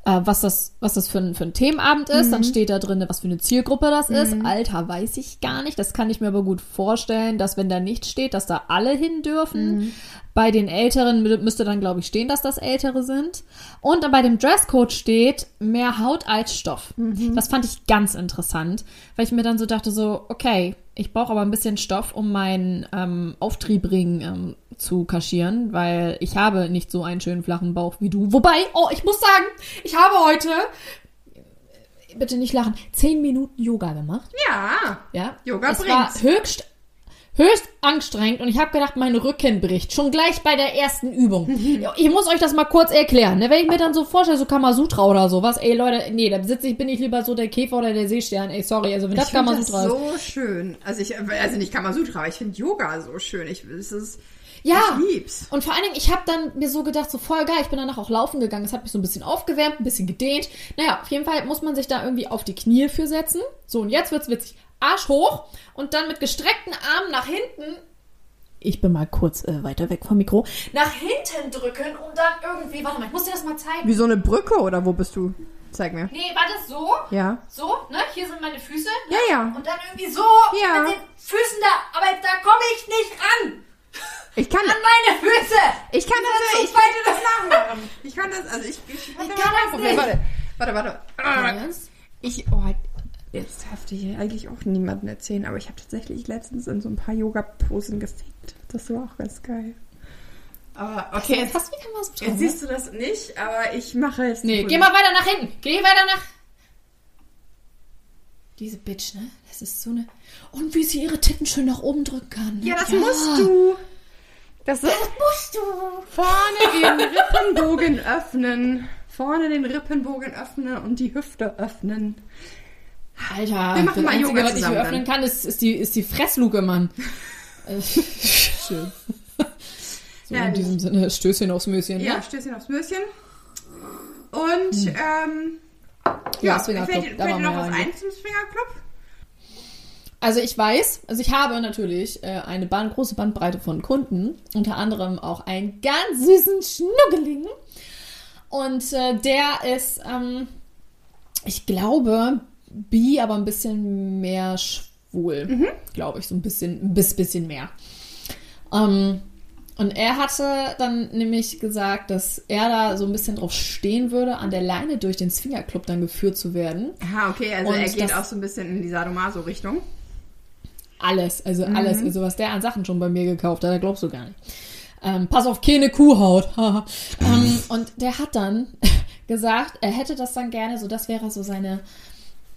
äh, was das, was das für ein, für ein Themenabend ist. Mhm. Dann steht da drin, was für eine Zielgruppe das ist. Alter, weiß ich gar nicht. Das kann ich mir aber gut vorstellen, dass wenn da nicht steht, dass da alle hin dürfen. Mhm. Bei den Älteren mü- müsste dann, glaube ich, stehen, dass das Ältere sind. Und bei dem Dresscode steht mehr Haut als Stoff. Mhm. Das fand ich ganz interessant, weil ich mir dann so dachte, so, okay, ich brauche aber ein bisschen Stoff, um meinen ähm, Auftriebring ähm, zu kaschieren, weil ich habe nicht so einen schönen flachen Bauch wie du. Wobei, oh, ich muss sagen, ich habe heute, bitte nicht lachen, zehn Minuten Yoga gemacht. Ja. Ja. Yoga es war bringt's. höchst, höchst anstrengend und ich habe gedacht, mein Rücken bricht. Schon gleich bei der ersten Übung. ich muss euch das mal kurz erklären. Ne? Wenn ich mir dann so vorstelle, so Kamasutra oder sowas, ey Leute, nee, da sitze ich, bin ich lieber so der Käfer oder der Seestern. Ey, sorry, also wenn das ich finde das Kamasutra ist. so schön. Also ich, also nicht Kamasutra, aber ich finde Yoga so schön. Ich, es ist, Ja. ich lieb's. Und vor allen Dingen, ich habe dann mir so gedacht, so voll geil, ich bin danach auch laufen gegangen. Es hat mich so ein bisschen aufgewärmt, ein bisschen gedehnt. Naja, auf jeden Fall muss man sich da irgendwie auf die Knie für setzen. So, und jetzt wird's witzig. Arsch hoch und dann mit gestreckten Armen nach hinten. Ich bin mal kurz äh, weiter weg vom Mikro. Nach hinten drücken und dann irgendwie, warte mal, ich muss dir das mal zeigen. Wie so eine Brücke oder wo bist du? Zeig mir. Nee, war das so? Ja. So, ne? Hier sind meine Füße. Ne? Ja, ja. Und dann irgendwie so Ja. mit den Füßen da. Aber da komme ich nicht ran. Ich kann, An meine Füße. ich kann das, so ich kann das nachmachen. Ich kann das, also ich, ich, ich kann das Problem. nicht. Warte, warte, warte. Ah? Ich, oh, jetzt darf ich eigentlich auch niemandem erzählen, aber ich habe tatsächlich letztens in so ein paar Yoga-Posen gefickt. Das war auch ganz geil. Aber okay, jetzt, Fast wie Kamasutra. jetzt ne? siehst du das nicht, aber ich mache jetzt. Nee, die geh mal weiter nach hinten. Geh weiter nach. Diese Bitch, ne? Das ist so eine. Und wie sie ihre Titten schön nach oben drücken kann. Ne? Ja, das musst du. Das, Das musst du. vorne den Rippenbogen öffnen. Vorne den Rippenbogen öffnen und die Hüfte öffnen. Alter, Wir machen mal Einzige, Yoga was ich zusammen öffnen kann, ist, ist, die, ist die Fressluke, Mann. Äh, Schön. So Ja, in diesem Sinne, Stößchen aufs Möschen. Ja, Ja, Stößchen aufs Möschen. Und, ähm, ja, Swingerclub, fällt, fällt dir noch was ja ein zum Swingerclub? Also ich weiß, also ich habe natürlich äh, eine Band, große Bandbreite von Kunden, unter anderem auch einen ganz süßen Schnuggeligen. Und äh, der ist, ähm, ich glaube, bi, aber ein bisschen mehr schwul, Mhm. glaube ich, so ein bisschen, ein bis- bisschen mehr. Ähm, und er hatte dann nämlich gesagt, dass er da so ein bisschen drauf stehen würde, an der Leine durch den Swingerclub dann geführt zu werden. Aha, okay, also Und er geht auch so ein bisschen in die Sadomaso-Richtung. Alles, also alles, also was der an Sachen schon bei mir gekauft hat, da glaubst du gar nicht. Ähm, pass auf, keine Kuhhaut. ähm, und der hat dann gesagt, er hätte das dann gerne, so das wäre so seine,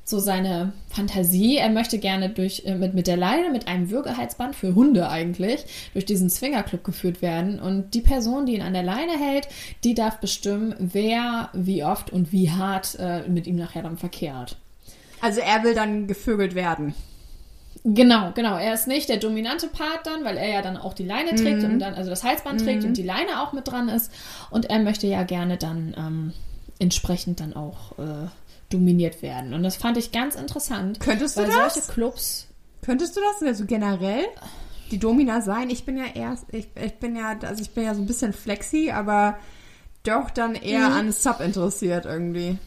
so seine Fantasie. Er möchte gerne durch äh, mit, mit der Leine, mit einem Würgeheitsband für Hunde eigentlich, durch diesen Swingerclub geführt werden. Und die Person, die ihn an der Leine hält, die darf bestimmen, wer, wie oft und wie hart äh, mit ihm nachher dann verkehrt. Also er will dann gevögelt werden. Genau, genau. Er ist nicht der dominante Part dann, weil er ja dann auch die Leine trägt und dann, also das Halsband trägt und die Leine auch mit dran ist. Und er möchte ja gerne dann ähm, entsprechend dann auch äh, dominiert werden. Und das fand ich ganz interessant. Könntest du weil das? solche Clubs. Könntest du das also generell die Domina sein? Ich bin ja erst, ich, ich bin ja, also ich bin ja so ein bisschen flexi, aber doch dann eher an Sub interessiert irgendwie.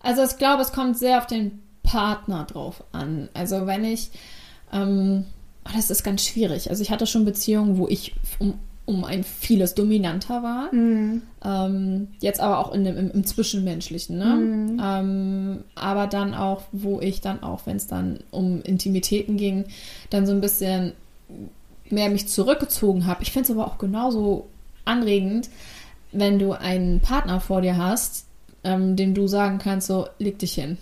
Also ich glaube, es kommt sehr auf den Partner drauf an. Also wenn ich, ähm, oh, das ist ganz schwierig. Also ich hatte schon Beziehungen, wo ich um, um ein vieles dominanter war. Ähm, jetzt aber auch in dem, im, im Zwischenmenschlichen, ne? Ähm, aber dann auch, wo ich dann auch, wenn es dann um Intimitäten ging, dann so ein bisschen mehr mich zurückgezogen habe. Ich finde es aber auch genauso anregend, wenn du einen Partner vor dir hast, ähm, dem du sagen kannst, so, leg dich hin,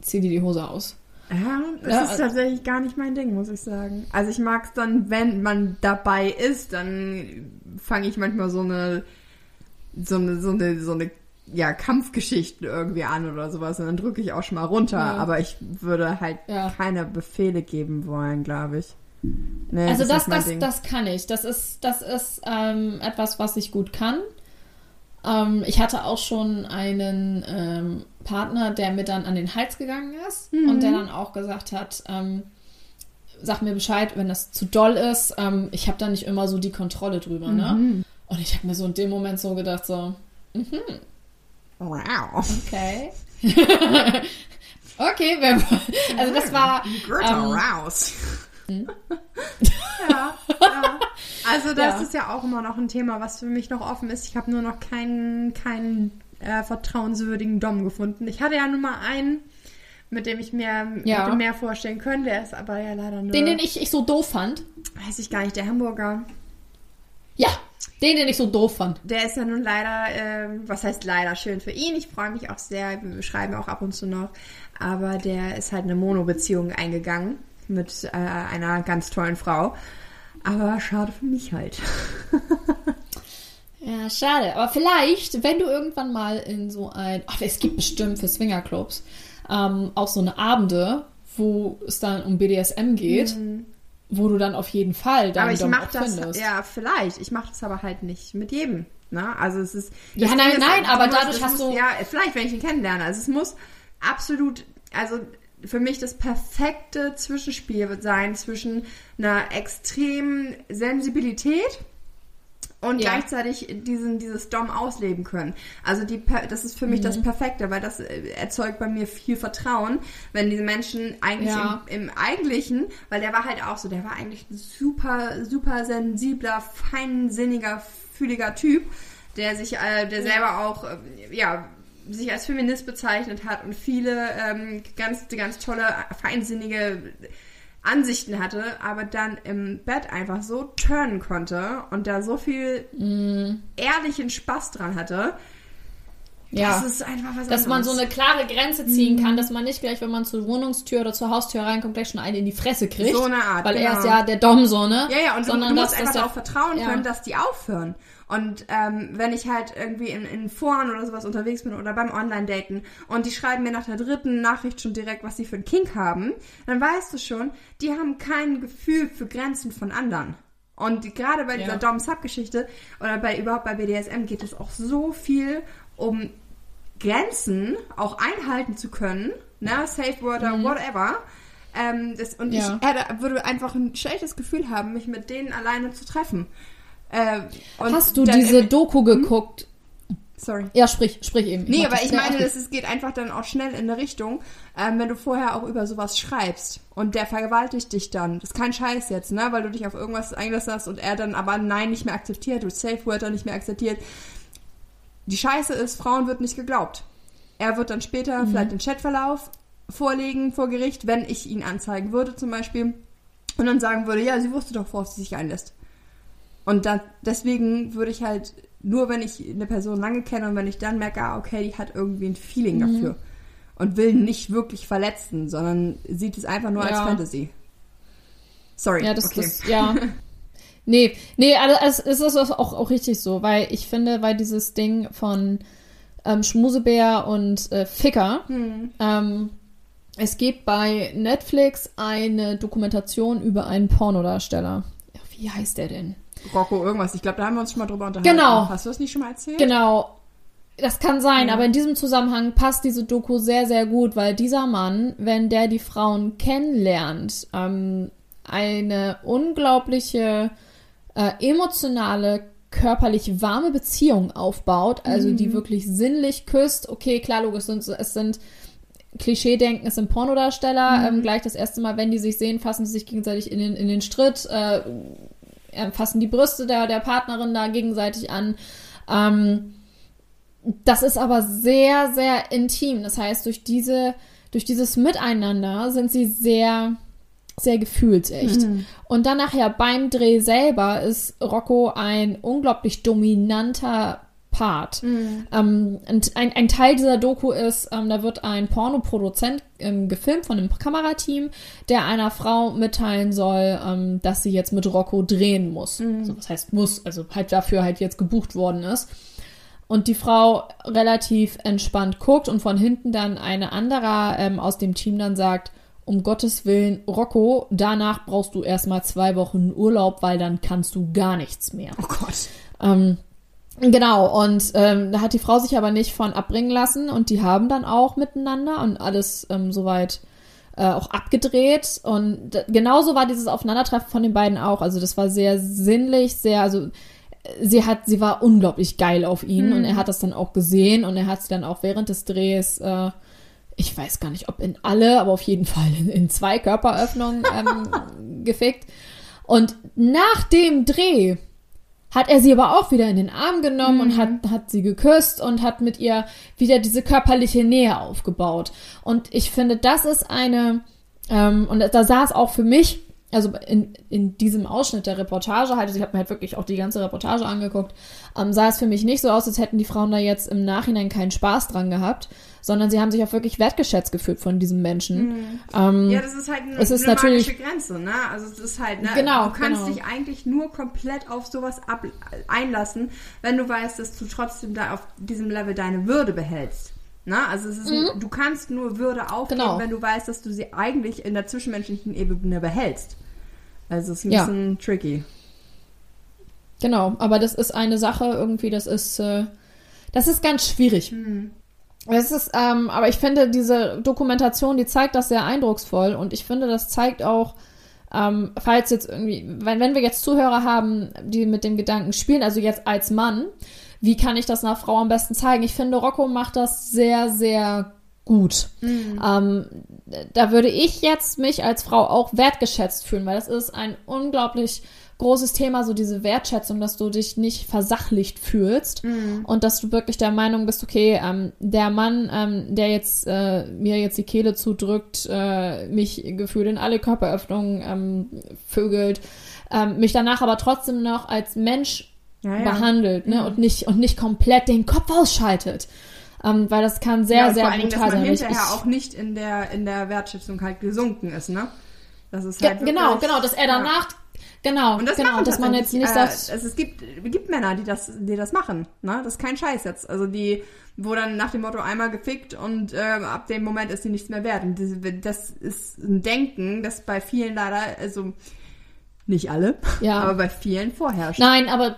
zieh dir die Hose aus. Ja, das Ja, ist also- tatsächlich gar nicht mein Ding, muss ich sagen. Also ich mag es dann, wenn man dabei ist, dann fange ich manchmal so eine, so eine, so eine, so eine, ja, Kampfgeschichten irgendwie an oder sowas und dann drücke ich auch schon mal runter. Ja. Aber ich würde halt Ja. keine Befehle geben wollen, glaube ich. Nee, Also das, das, Ding. das kann ich. Das ist, das ist ähm, etwas, was ich gut kann. Ähm, ich hatte auch schon einen ähm, Partner, der mir dann an den Hals gegangen ist und der dann auch gesagt hat, ähm, sag mir Bescheid, wenn das zu doll ist. Ähm, ich habe da nicht immer so die Kontrolle drüber. Ne? Und ich habe mir so in dem Moment so gedacht, so, Wow. okay. okay, wer, also das war... Greta ähm, Rouse. ja, ja. Also das Ja. ist ja auch immer noch ein Thema, was für mich noch offen ist. Ich habe nur noch keinen, keinen äh, vertrauenswürdigen Dom gefunden. Ich hatte ja nur mal einen, mit dem ich mir Ja. mehr vorstellen können. Der ist aber ja leider nur, Den, den ich, ich so doof fand. weiß ich gar nicht, der Hamburger. Ja, den, den ich so doof fand. Der ist ja nun leider, ähm, was heißt leider, schön für ihn. Ich freue mich auch sehr, wir schreiben auch ab und zu noch. Aber der ist halt eine Mono-Beziehung eingegangen mit äh, einer ganz tollen Frau. Aber schade für mich halt. Ja, schade. Aber vielleicht, wenn du irgendwann mal in so ein. Ach, es gibt bestimmt für Swingerclubs ähm, auch so eine Abende, wo es dann um BDSM geht, wo du dann auf jeden Fall deinen aber ich auch das, findest. ja, vielleicht. Ich mache das aber halt nicht mit jedem. Ne? Also es ist. Ja, nein, nein, aber muss- dadurch hast muss, du- Ja, vielleicht, wenn ich ihn kennenlerne. Also es muss absolut, also für mich das perfekte Zwischenspiel sein zwischen einer extremen Sensibilität und Ja. gleichzeitig diesen, dieses Dom ausleben können. Also die, das ist für mich Mhm. das Perfekte, weil das äh, erzeugt bei mir viel Vertrauen, wenn diese Menschen eigentlich Ja. im, im Eigentlichen, weil der war halt auch so, der war eigentlich ein super, super sensibler, feinsinniger, fühliger Typ, der sich, äh, der selber auch, äh, ja, sich als Feminist bezeichnet hat und viele ähm, ganz, ganz tolle, feinsinnige Ansichten hatte, aber dann im Bett einfach so turnen konnte und da so viel ehrlichen Spaß dran hatte, Ja. Das ist einfach was Dass man so anderes. eine klare Grenze ziehen kann, dass man nicht gleich, wenn man zur Wohnungstür oder zur Haustür reinkommt, gleich schon einen in die Fresse kriegt. So eine Art, Weil er genau. ist ja der Dom so, ne? Ja, ja, und du, Sondern du musst dass einfach das ja- darauf vertrauen ja. können, dass die aufhören. Und ähm, wenn ich halt irgendwie in, in Foren oder sowas unterwegs bin oder beim Online-Daten und die schreiben mir nach der dritten Nachricht schon direkt, was sie für einen Kink haben, dann weißt du schon, die haben kein Gefühl für Grenzen von anderen. Und gerade bei dieser Ja. Dom-Sub-Geschichte oder bei überhaupt bei BDSM geht es auch so viel um Grenzen auch einhalten zu können, ne, Safe Word oder whatever. Ähm, das, und Mhm. Ja. ich hätte, würde einfach ein schlechtes Gefühl haben, mich mit denen alleine zu treffen. Äh, Hast du diese Doku geguckt? Sorry. Ja, sprich, sprich eben. Nee, mach aber ich meine, das, es geht einfach dann auch schnell in eine Richtung, ähm, wenn du vorher auch über sowas schreibst und der vergewaltigt dich dann. Das ist kein Scheiß jetzt, ne? Weil du dich auf irgendwas eingelassen hast und er dann aber Nein nicht mehr akzeptiert, du Safe Wörter nicht mehr akzeptiert. Die Scheiße ist, Frauen wird nicht geglaubt. Er wird dann später Mhm. vielleicht den Chatverlauf vorlegen vor Gericht, wenn ich ihn anzeigen würde zum Beispiel. Und dann sagen würde, ja, sie wusste doch, worauf sie sich einlässt. Und dann, deswegen würde ich halt, nur wenn ich eine Person lange kenne und wenn ich dann merke, ah, okay, die hat irgendwie ein Feeling Mhm. dafür und will nicht wirklich verletzen, sondern sieht es einfach nur als Ja. Fantasy. Sorry, Ja, das okay. ist, ja. Nee, nee, also es, ist auch, auch richtig so, weil ich finde, weil dieses Ding von ähm, Schmusebär und äh, Ficker, Hm. ähm, es gibt bei Netflix eine Dokumentation über einen Pornodarsteller. Wie heißt der denn? Rocco irgendwas. Ich glaube, da haben wir uns schon mal drüber unterhalten. Genau. Hast du das nicht schon mal erzählt? Genau. Das kann sein, Ja. aber in diesem Zusammenhang passt diese Doku sehr, sehr gut, weil dieser Mann, wenn der die Frauen kennenlernt, ähm, eine unglaubliche äh, emotionale, körperlich warme Beziehung aufbaut, also die wirklich sinnlich küsst. Okay, klar, logisch, es sind, es sind Klischee-denken, es sind Pornodarsteller. Ähm, gleich das erste Mal, wenn die sich sehen, fassen sie sich gegenseitig in den, in den Stritt, äh, fassen die Brüste der, der Partnerin da gegenseitig an. Ähm, das ist aber sehr, sehr intim. Das heißt, durch diese, durch dieses Miteinander sind sie sehr, sehr gefühlsecht. Und dann nachher beim Dreh selber ist Rocco ein unglaublich dominanter Part. Ähm, und ein, ein Teil dieser Doku ist, ähm, da wird ein Pornoproduzent ähm, gefilmt von einem Kamerateam, der einer Frau mitteilen soll, ähm, dass sie jetzt mit Rocco drehen muss. So, das heißt muss, also halt dafür halt jetzt gebucht worden ist. Und die Frau relativ entspannt guckt und von hinten dann eine andere ähm, aus dem Team dann sagt, um Gottes Willen, Rocco, danach brauchst du erstmal zwei Wochen Urlaub, weil dann kannst du gar nichts mehr. Oh Gott. Ähm, genau, und ähm, da hat die Frau sich aber nicht von abbringen lassen und die haben dann auch miteinander und alles ähm, soweit äh, auch abgedreht. Und genauso war dieses Aufeinandertreffen von den beiden auch. Also das war sehr sinnlich, sehr, also äh, sie hat, sie war unglaublich geil auf ihn und er hat das dann auch gesehen und er hat sie dann auch während des Drehs, äh, ich weiß gar nicht, ob in alle, aber auf jeden Fall in, in zwei Körperöffnungen ähm, gefickt. Und nach dem Dreh hat er sie aber auch wieder in den Arm genommen und hat, hat sie geküsst und hat mit ihr wieder diese körperliche Nähe aufgebaut. Und ich finde, das ist eine, ähm, und da es auch für mich, also in, in diesem Ausschnitt der Reportage halt, also ich habe mir halt wirklich auch die ganze Reportage angeguckt, ähm, sah es für mich nicht so aus, als hätten die Frauen da jetzt im Nachhinein keinen Spaß dran gehabt, sondern sie haben sich auch wirklich wertgeschätzt gefühlt von diesem Menschen. Ähm, Ja, das ist halt eine, Es ist eine natürlich- magische Grenze, ne? Also es ist halt, ne? Genau, du kannst genau. dich eigentlich nur komplett auf sowas ab einlassen, wenn du weißt, dass du trotzdem da auf diesem Level deine Würde behältst. Na, also es ist, du kannst nur Würde aufgeben, Mhm. Genau. wenn du weißt, dass du sie eigentlich in der zwischenmenschlichen Ebene behältst. Also es ist ein Ja. bisschen tricky. Genau, aber das ist eine Sache irgendwie, das ist, äh, das ist ganz schwierig. Es ist, ähm, aber ich finde, diese Dokumentation, die zeigt das sehr eindrucksvoll und ich finde, das zeigt auch, ähm, falls jetzt irgendwie, wenn, wenn wir jetzt Zuhörer haben, die mit dem Gedanken spielen, also jetzt als Mann, wie kann ich das einer Frau am besten zeigen? Ich finde, Rocco macht das sehr, sehr gut. Ähm, da würde ich jetzt mich als Frau auch wertgeschätzt fühlen, weil das ist ein unglaublich großes Thema, so diese Wertschätzung, dass du dich nicht versachlicht fühlst und dass du wirklich der Meinung bist, okay, ähm, der Mann, ähm, der jetzt äh, mir jetzt die Kehle zudrückt, äh, mich gefühlt in alle Körperöffnungen ähm, vögelt, ähm, mich danach aber trotzdem noch als Mensch Ja, ja. behandelt, ne, und nicht und nicht komplett den Kopf ausschaltet. Ähm, weil das kann sehr, ja, und sehr brutal dass man sein. Ich- hinterher ich- auch nicht in der, in der Wertschätzung halt gesunken ist, ne? Das ist halt genau, wirklich- genau, dass er danach, genau, Und das genau, dass man jetzt tatsächlich, nicht äh, sagt, also es gibt, gibt Männer, die das, die das machen, ne? Das ist kein Scheiß jetzt. Also die, wo dann nach dem Motto einmal gefickt und ähm, ab dem Moment ist sie nichts mehr wert. Und das, das ist ein Denken, das bei vielen leider, also nicht alle, Ja. aber bei vielen vorherrscht. Nein, aber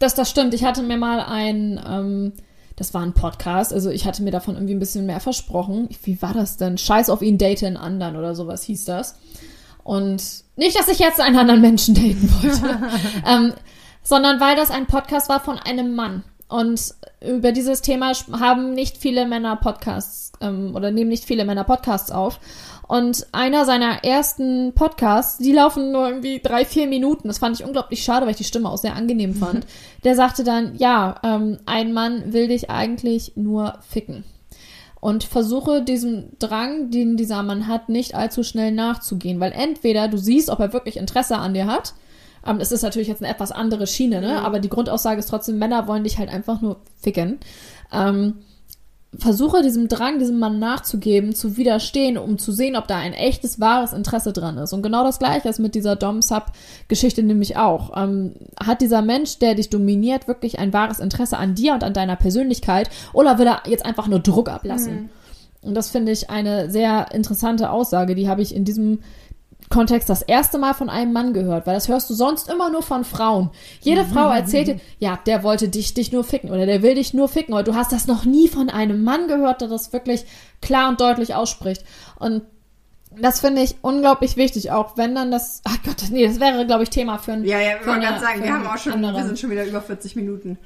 das, das stimmt. Ich hatte mir mal ein, ähm, das war ein Podcast, also ich hatte mir davon irgendwie ein bisschen mehr versprochen. Wie war das denn? Scheiß auf ihn, date einen anderen oder sowas hieß das. Und nicht, dass ich jetzt einen anderen Menschen daten wollte, ähm, sondern weil das ein Podcast war von einem Mann. Und über dieses Thema haben nicht viele Männer Podcasts ähm, oder nehmen nicht viele Männer Podcasts auf. Und einer seiner ersten Podcasts, die laufen nur irgendwie drei, vier Minuten. Das fand ich unglaublich schade, weil ich die Stimme auch sehr angenehm fand. Der sagte dann, ja, ähm, ein Mann will dich eigentlich nur ficken. Und versuche diesem Drang, den dieser Mann hat, nicht allzu schnell nachzugehen. Weil entweder du siehst, ob er wirklich Interesse an dir hat. Ähm, es ist natürlich jetzt eine etwas andere Schiene, ne? Aber die Grundaussage ist trotzdem, Männer wollen dich halt einfach nur ficken. Ähm, versuche diesem Drang, diesem Mann nachzugeben, zu widerstehen, um zu sehen, ob da ein echtes, wahres Interesse dran ist. Und genau das Gleiche ist mit dieser Dom-Sub-Geschichte nämlich auch. Ähm, hat dieser Mensch, der dich dominiert, wirklich ein wahres Interesse an dir und an deiner Persönlichkeit? Oder will er jetzt einfach nur Druck ablassen? Und das finde ich eine sehr interessante Aussage. Die habe ich in diesem Kontext das erste Mal von einem Mann gehört, weil das hörst du sonst immer nur von Frauen. Jede Frau erzählt dir, ja, der wollte dich, dich nur ficken oder der will dich nur ficken, aber du hast das noch nie von einem Mann gehört, der das wirklich klar und deutlich ausspricht. Und das finde ich unglaublich wichtig, auch wenn dann das, ach Gott, nee, das wäre, glaube ich, Thema für ein Ja, ja, wollte eine- gerade sagen, wir haben auch schon, anderen. wir sind schon wieder über 40 Minuten.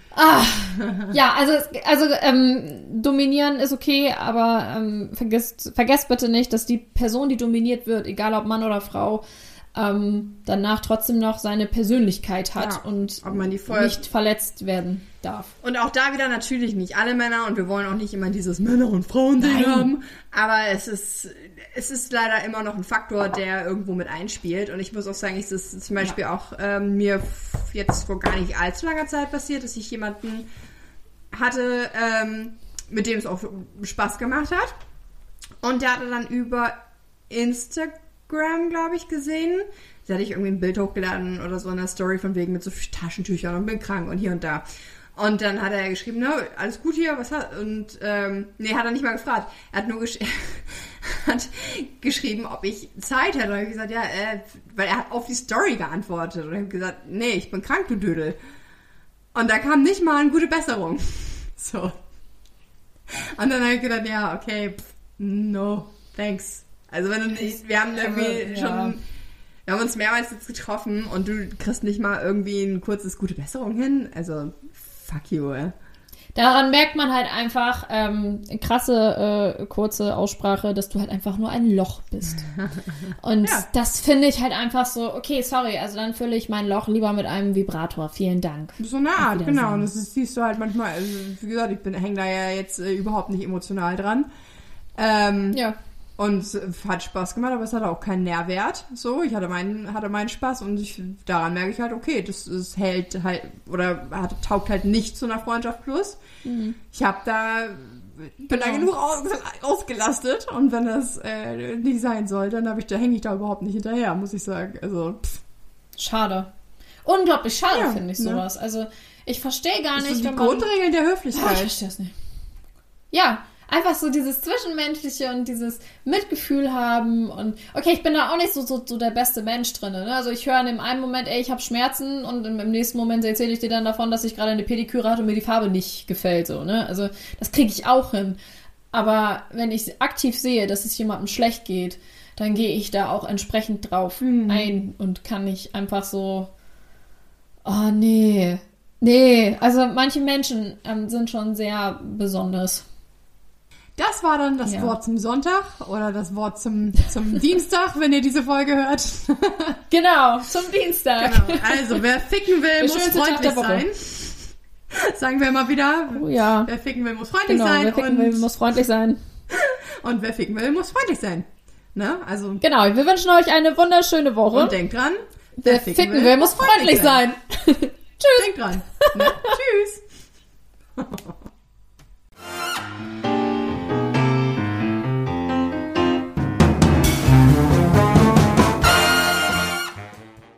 Ja, also, also ähm, dominieren ist okay, aber ähm, vergesst, vergesst bitte nicht, dass die Person, die dominiert wird, egal ob Mann oder Frau, ähm, danach trotzdem noch seine Persönlichkeit hat Ja, und nicht verletzt werden darf. Und auch da wieder natürlich nicht alle Männer und wir wollen auch nicht immer dieses Männer- und Frauen-Ding Nein. haben. Aber es ist, es ist leider immer noch ein Faktor, der irgendwo mit einspielt. Und ich muss auch sagen, es ist zum Beispiel auch ähm, mir jetzt vor gar nicht allzu langer Zeit passiert, dass ich jemanden hatte, ähm, mit dem es auch Spaß gemacht hat. Und der hatte dann über Instagram, glaube ich, gesehen. Da hatte ich irgendwie ein Bild hochgeladen oder so in der Story von wegen mit so Taschentüchern und bin krank und hier und da. Und dann hat er geschrieben, ne, alles gut hier, was hat, und, ähm, nee, hat er nicht mal gefragt. Er hat nur gesch hat geschrieben, ob ich Zeit hätte. Und ich gesagt, ja, äh, weil er hat auf die Story geantwortet. Und ich habe gesagt, nee, ich bin krank, du Dödel. Und da kam nicht mal eine gute Besserung. So. Und dann habe ich gedacht, ja, okay, pff, no, thanks. Also wenn du nicht, wir haben irgendwie Ja. schon, wir haben uns mehrmals jetzt getroffen und du kriegst nicht mal irgendwie ein kurzes gute Besserung hin. Also, fuck you, ey. Daran merkt man halt einfach, ähm, krasse, äh, kurze Aussprache, dass du halt einfach nur ein Loch bist. Und Ja. das finde ich halt einfach so, okay, sorry, also dann fülle ich mein Loch lieber mit einem Vibrator. Vielen Dank. So eine Art, genau. Und das ist, siehst du halt manchmal, also, wie gesagt, ich bin hänge da ja jetzt äh, überhaupt nicht emotional dran. Ähm, Ja. Und es hat Spaß gemacht, aber es hatte auch keinen Nährwert. So, ich hatte meinen, hatte meinen Spaß und ich, daran merke ich halt, okay, das, das hält halt, oder hat, taugt halt nicht zu einer Freundschaft plus. Ich habe da, bin da Genau. genug aus, ausgelastet und wenn das äh, nicht sein soll, dann habe ich, da hänge ich da überhaupt nicht hinterher, muss ich sagen. Also, pff, Schade. Unglaublich schade Ja, finde ich ne? sowas. Also ich verstehe gar das nicht, sind die man... Grundregeln der Ah, ich Höflichkeit. verstehe es nicht. Ja, einfach so dieses Zwischenmenschliche und dieses Mitgefühl haben und okay, ich bin da auch nicht so, so, so der beste Mensch drin. Ne? Also ich höre in dem einen Moment, ey, ich habe Schmerzen und im, im nächsten Moment erzähle ich dir dann davon, dass ich gerade eine Pediküre hatte und mir die Farbe nicht gefällt. So, ne? Also das kriege ich auch hin. Aber wenn ich aktiv sehe, dass es jemandem schlecht geht, dann gehe ich da auch entsprechend drauf ein und kann nicht einfach so, oh nee, nee. Also manche Menschen ähm, sind schon sehr besonders. Das war dann das ja. Wort zum Sonntag oder das Wort zum, zum Dienstag, wenn ihr diese Folge hört. genau, zum Dienstag. Genau. Also, wer ficken will, der muss freundlich sein. Sagen wir mal wieder, oh, ja. wer ficken will, muss freundlich genau, sein. Wer ficken will, muss freundlich sein. Und wer ficken will, muss freundlich sein. Ne? Also genau, wir wünschen euch eine wunderschöne Woche. Und denkt dran, wer, wer ficken, ficken will, will, muss freundlich sein. sein. Tschüss. Denkt dran. Ne? Tschüss.